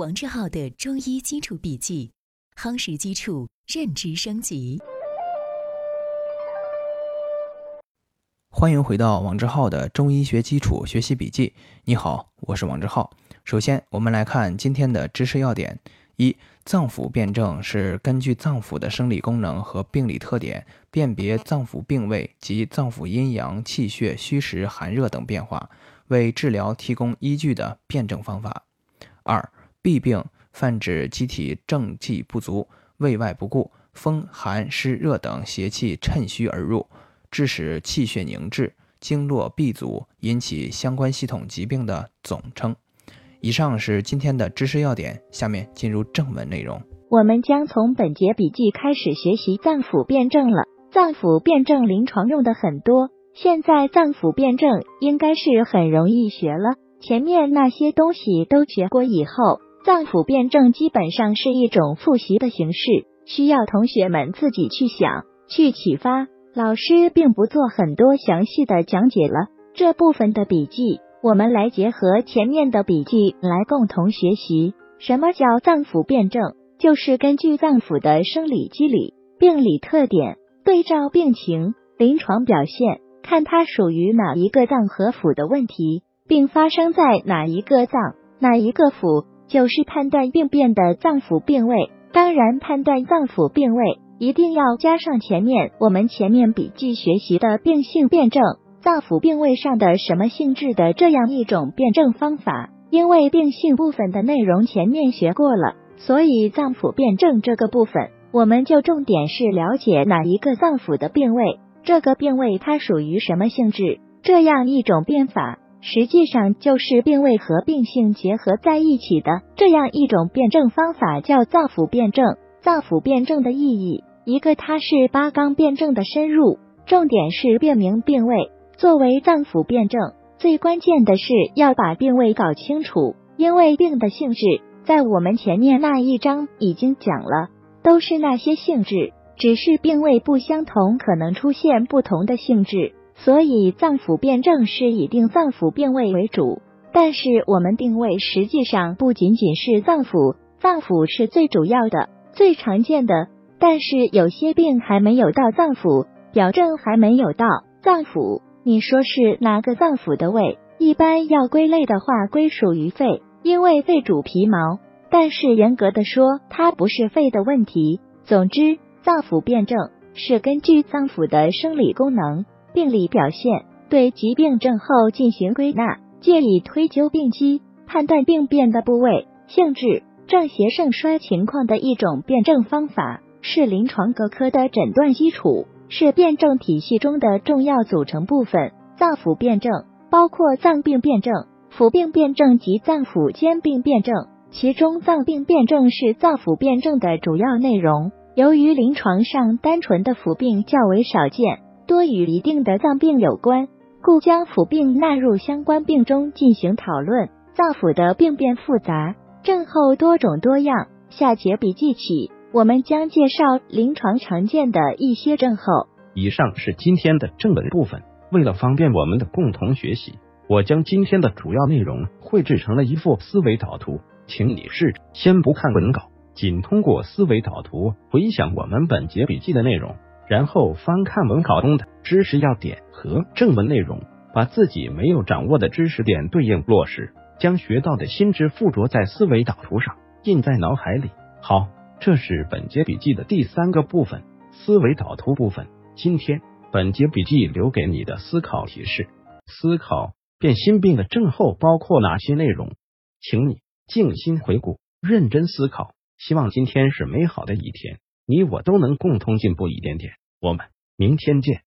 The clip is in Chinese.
王志浩的中医基础笔记，夯实基础，认知升级。欢迎回到王志浩的中医学基础学习笔记。你好，我是王志浩。首先，我们来看今天的知识要点：一、脏腑辨证是根据脏腑的生理功能和病理特点，辨别脏腑病位及脏腑阴阳、气血、虚实、寒热等变化。为治疗提供依据的辩证方法。二、痹病泛指机体正气不足、胃外不顾、风寒湿热等邪气趁虚而入，致使气血凝滞、经络闭阻，引起相关系统疾病的总称。以上是今天的知识要点，下面进入正文内容。我们将从本节笔记开始学习脏腑辩证了。脏腑辩证临床用的很多。现在脏腑辩证应该是很容易学了，前面那些东西都学过以后，脏腑辩证基本上是一种复习的形式，需要同学们自己去想、去启发。老师并不做很多详细的讲解了，这部分的笔记我们来结合前面的笔记来共同学习。什么叫脏腑辩证？就是根据脏腑的生理机理、病理特点，对照病情、临床表现。看它属于哪一个脏和腑的问题，并发生在哪一个脏、哪一个腑，就是判断病变的脏腑病位。当然，判断脏腑病位一定要加上前面我们前面笔记学习的病性辩证，脏腑病位上的什么性质的这样一种辩证方法。因为病性部分的内容前面学过了，所以脏腑辩证这个部分，我们就重点是了解哪一个脏腑的病位。这个病位它属于什么性质？这样一种变法，实际上就是病位和病性结合在一起的这样一种辩证方法，叫脏腑辩证。脏腑辩证的意义，一个它是八纲辩证的深入，重点是辨明病位。作为脏腑辩证，最关键的是要把病位搞清楚，因为病的性质在我们前面那一章已经讲了，都是那些性质。只是病位不相同，可能出现不同的性质，所以脏腑辩证是以定脏腑病位为主。但是我们定位实际上不仅仅是脏腑，脏腑是最主要的、最常见的。但是有些病还没有到脏腑，表症还没有到脏腑，你说是哪个脏腑的位？一般要归类的话，归属于肺，因为肺主皮毛。但是严格的说，它不是肺的问题。总之。脏腑辩证是根据脏腑的生理功能、病理表现，对疾病症候进行归纳，借以推究病机，判断病变的部位、性质、正邪盛衰情况的一种辩证方法，是临床各科的诊断基础，是辩证体系中的重要组成部分。脏腑辩证包括脏病辩证、腑病辩证及脏腑兼病辩证，其中脏病辩证是脏腑辩证的主要内容。由于临床上单纯的腑病较为少见，多与一定的脏病有关，故将腑病纳入相关病中进行讨论。脏腑的病变复杂，症候多种多样。下节笔记起，我们将介绍临床常见的一些症候。以上是今天的正文部分。为了方便我们的共同学习，我将今天的主要内容绘制成了一幅思维导图，请你试着先不看文稿。仅通过思维导图回想我们本节笔记的内容，然后翻看文稿中的知识要点和正文内容，把自己没有掌握的知识点对应落实，将学到的新知附着在思维导图上，印在脑海里。好，这是本节笔记的第三个部分——思维导图部分。今天本节笔记留给你的思考提示：思考变心病的症候包括哪些内容？请你静心回顾，认真思考。希望今天是美好的一天，你我都能共同进步一点点。我们明天见。